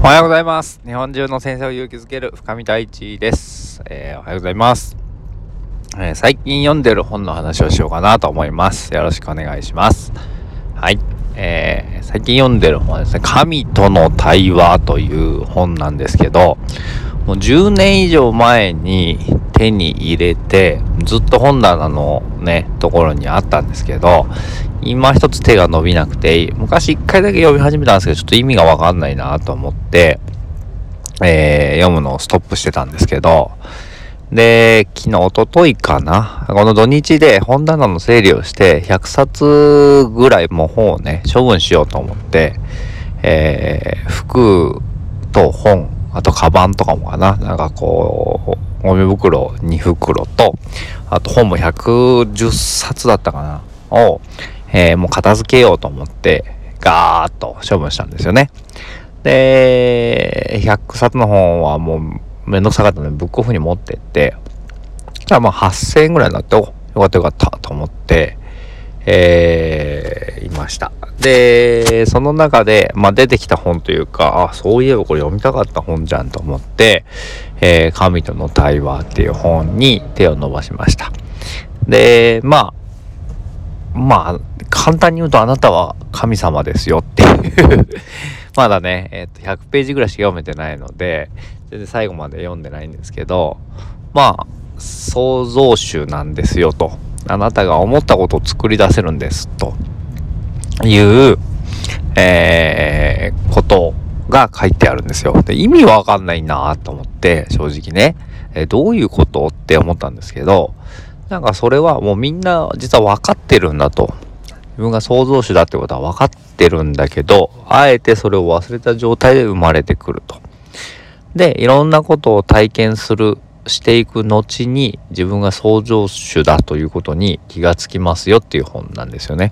おはようございます。日本中の先生を勇気づける深見大地です。えー、おはようございます、えー、最近読んでる本の話をしようかなと思います。よろしくお願いします。はい。えー、最近読んでる本はですね、神との対話という本なんですけど、もう10年以上前に手に入れて、ずっと本棚のね、ところにあったんですけど、今一つ手が伸びなくて、昔一回だけ読み始めたんですけど、ちょっと意味がわかんないなと思って、えー、読むのをストップしてたんですけど、で、昨日、おとといかな？この土日で本棚の整理をして、100冊ぐらいも本をね、処分しようと思って、えー、服と本、あとカバンとかもかな？なんかこう、ゴミ袋2袋と、あと本も110冊だったかな？を、えー、もう片付けようと思って、ガーッと処分したんですよね。で、100冊の本はもうめんどくさかったのでブックオフに持ってって、じゃあまあ8000円ぐらいになって、お、よかったよかったと思って、えー、いました。で、その中で、まあ、出てきた本というか、あ、そういえばこれ読みたかった本じゃんと思って、えー、神との対話っていう本に手を伸ばしました。で、まあ、まあ、簡単に言うとあなたは神様ですよっていうまだね、えっ、と、100ページぐらいしか読めてないので、全然最後まで読んでないんですけど、まあ、創造主なんですよと。あなたが思ったことを作り出せるんですという、えー、ことが書いてあるんですよ。で意味わかんないなと思って、正直ね、えー、どういうことって思ったんですけど、なんかそれはもうみんな実は分かってるんだと。自分が創造主だってことは分かってるんだけど、あえてそれを忘れた状態で生まれてくると。で、いろんなことを体験する、していく後に自分が創造主だということに気がつきますよっていう本なんですよね。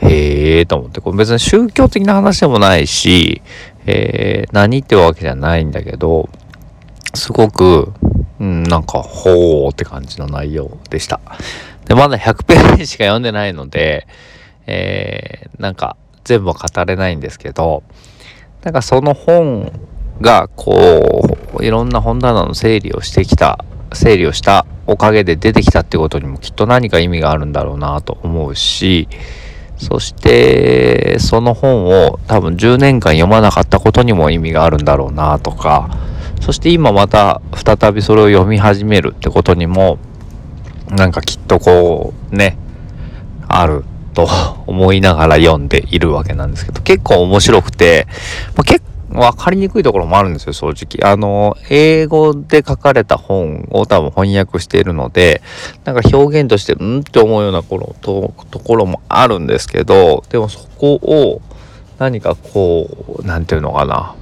へえと思って、これ別に宗教的な話でもないし、えー、何ってわけじゃないんだけど、すごく、うん、なんか、ほーって感じの内容でした。で、まだ100ページしか読んでないので、えー、なんか、全部は語れないんですけど、なんかその本が、こう、いろんな本棚の整理をしてきた、整理をしたおかげで出てきたってことにもきっと何か意味があるんだろうなと思うし、そしてその本を多分10年間読まなかったことにも意味があるんだろうなとかそして今また再びそれを読み始めるってことにもなんかきっとこうねあると思いながら読んでいるわけなんですけど結構面白くて、まあ、結分かりにくいところもあるんですよ、正直。あの、英語で書かれた本を多分翻訳しているので、なんか表現として、んって思うようなことところもあるんですけど、でもそこを何かこう、何て言うのかな。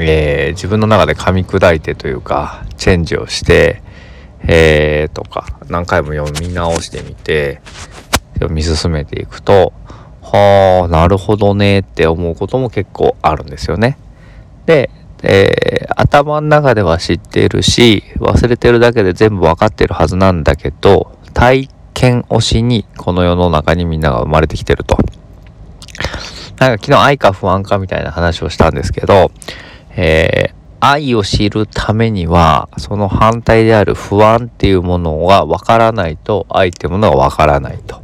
えー、自分の中で噛み砕いてというか、チェンジをして、えー、とか、何回も読み直してみて、読み進めていくと、はあ、なるほどねって思うことも結構あるんですよね。で、えー、頭の中では知っているし、忘れてるだけで全部わかってるはずなんだけど、体験推しにこの世の中にみんなが生まれてきてると。なんか昨日愛か不安かみたいな話をしたんですけど、えー、愛を知るためには、その反対である不安っていうものがわからないと、愛っていうものがわからないと。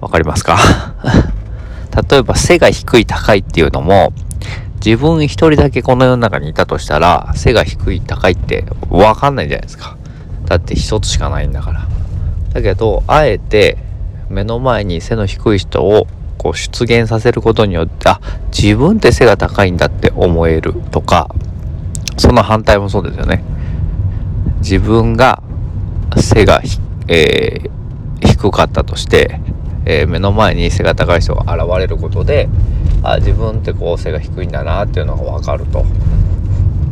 わかりますか？例えば背が低い高いっていうのも自分一人だけこの世の中にいたとしたら背が低い高いってわかんないじゃないですか。だって一つしかないんだから。だけどあえて目の前に背の低い人をこう出現させることによってあ自分って背が高いんだって思えるとかその反対もそうですよね自分が背が、えー、低かったとしてえー、目の前に背が高い人が現れることであ自分ってこう背が低いんだなっていうのが分かると。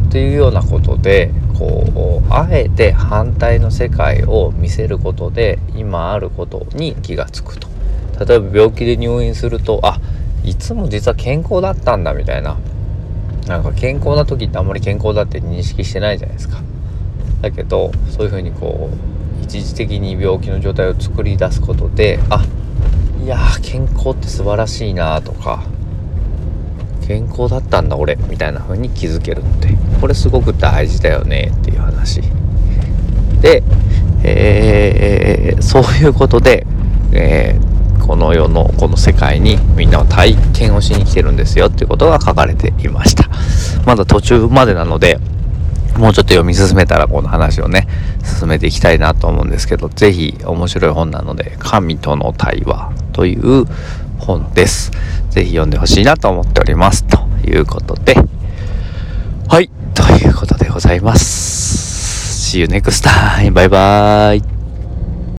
っていうようなことでこうあえて反対の世界を見せることで今あることに気が付くと。例えば病気で入院するとあいつも実は健康だったんだみたいな。なんか健康な時ってあんまり健康だって認識してないじゃないですか。だけどそういうふうにこう一時的に病気の状態を作り出すことであいや健康って素晴らしいなとか健康だったんだ俺みたいな風に気づけるってこれすごく大事だよねっていう話。で、えー、そういうことで、えー、この世のこの世界にみんなは体験をしに来てるんですよっていうことが書かれていましたまだ途中までなのでもうちょっと読み進めたらこの話をね進めていきたいなと思うんですけど是非面白い本なので「神との対話」という本です。ぜひ読んでほしいなと思っております。ということで、はい、ということでございます。See you next time. バイバイ。